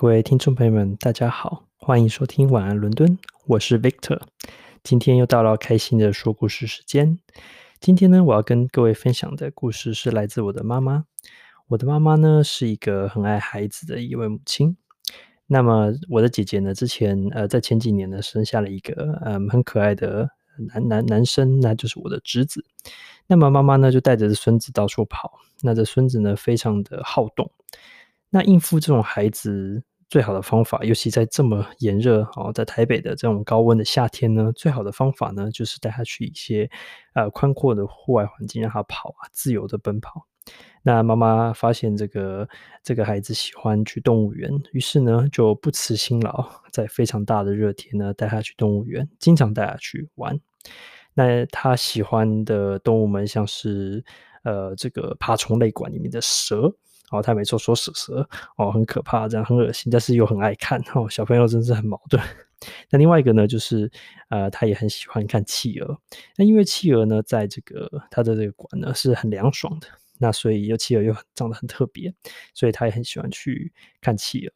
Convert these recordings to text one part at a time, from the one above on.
各位听众朋友们，大家好，欢迎收听晚安伦敦，我是 Victor。今天又到了开心的说故事时间。今天呢，我要跟各位分享的故事是来自我的妈妈。我的妈妈呢，是一个很爱孩子的一位母亲。那么我的姐姐呢，之前呃在前几年呢，生下了一个嗯很可爱的男男男生，那就是我的侄子。那么妈妈呢，就带着孙子到处跑。那这孙子呢，非常的好动。那应付这种孩子最好的方法，尤其在这么炎热哦，在台北的这种高温的夏天呢，最好的方法呢，就是带他去一些呃宽阔的户外环境，让他跑啊，自由的奔跑。那妈妈发现这个这个孩子喜欢去动物园，于是呢就不辞辛劳，在非常大的热天呢，带他去动物园，经常带他去玩。那他喜欢的动物们，像是呃这个爬虫类馆里面的蛇。哦，他没错，说蛇蛇哦，很可怕，这样很恶心，但是又很爱看哦。小朋友真是很矛盾。那另外一个呢，就是呃，他也很喜欢看企鹅。那因为企鹅呢，在这个他的这个馆呢是很凉爽的，那所以又企鹅又长得很特别，所以他也很喜欢去看企鹅。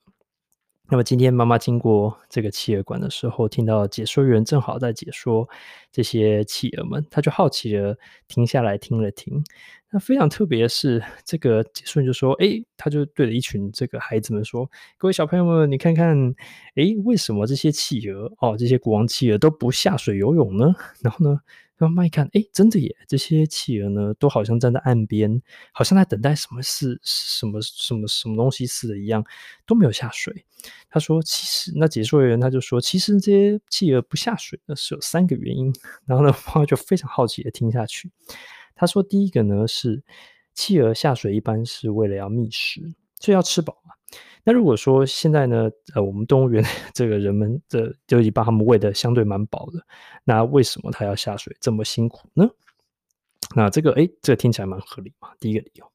那么今天妈妈经过这个企鹅馆的时候，听到解说员正好在解说这些企鹅们，她就好奇的停下来听了听。那非常特别的是，这个解说员就说：“诶，他就对着一群这个孩子们说，各位小朋友们，你看看，诶，为什么这些企鹅哦，这些国王企鹅都不下水游泳呢？然后呢？”慢慢一看，哎，真的耶！这些企鹅呢，都好像站在岸边，好像在等待什么事、什么、什么、什么东西似的，一样都没有下水。他说：“其实，那解说员他就说，其实这些企鹅不下水呢，是有三个原因。”然后呢，妈妈就非常好奇的听下去。他说：“第一个呢，是企鹅下水一般是为了要觅食，所以要吃饱嘛。”那如果说现在呢，呃，我们动物园 这个人们的就已经把他们喂得相对蛮饱的，那为什么他要下水这么辛苦呢？那这个，诶，这个听起来蛮合理嘛。第一个理由，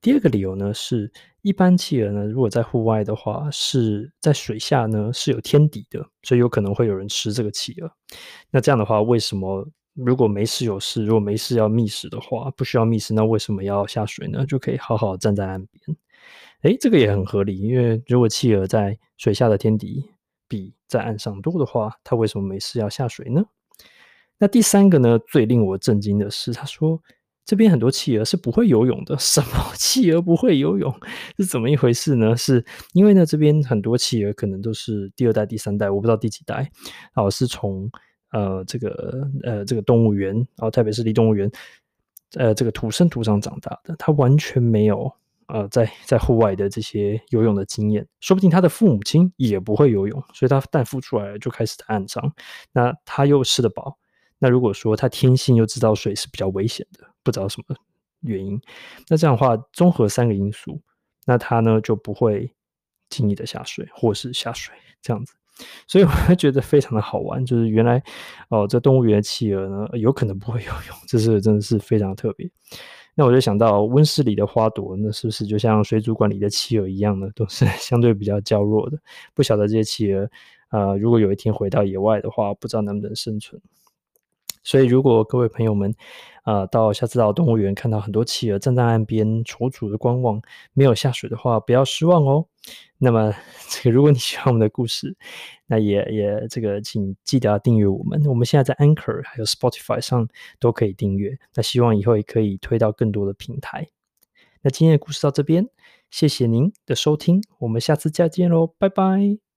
第二个理由呢，是一般企鹅呢，如果在户外的话，是在水下呢是有天敌的，所以有可能会有人吃这个企鹅。那这样的话，为什么如果没事有事，如果没事要觅食的话，不需要觅食，那为什么要下水呢？就可以好好站在岸边。诶，这个也很合理，因为如果企鹅在水下的天敌比在岸上多的话，它为什么没事要下水呢？那第三个呢，最令我震惊的是，他说这边很多企鹅是不会游泳的。什么 企鹅不会游泳？是怎么一回事呢？是因为呢，这边很多企鹅可能都是第二代、第三代，我不知道第几代，然后，是从呃这个呃这个动物园，然后特别是离动物园，呃这个土生土长长大的，它完全没有。呃，在在户外的这些游泳的经验，说不定他的父母亲也不会游泳，所以他诞生出来了就开始在岸上。那他又吃得饱，那如果说他天性又知道水是比较危险的，不知道什么原因，那这样的话，综合三个因素，那他呢就不会轻易的下水，或是下水这样子。所以我会觉得非常的好玩，就是原来哦，这动物园的企鹅呢有可能不会游泳，这是真的是非常特别。那我就想到温室里的花朵，那是不是就像水族馆里的企鹅一样呢？都是 相对比较娇弱的。不晓得这些企鹅，呃，如果有一天回到野外的话，不知道能不能生存。所以，如果各位朋友们，呃，到下次到动物园看到很多企鹅站在岸边踌躇的观望，没有下水的话，不要失望哦。那么，这个如果你喜欢我们的故事，那也也这个，请记得订阅我们。我们现在在 Anchor 还有 Spotify 上都可以订阅。那希望以后也可以推到更多的平台。那今天的故事到这边，谢谢您的收听，我们下次再见喽，拜拜。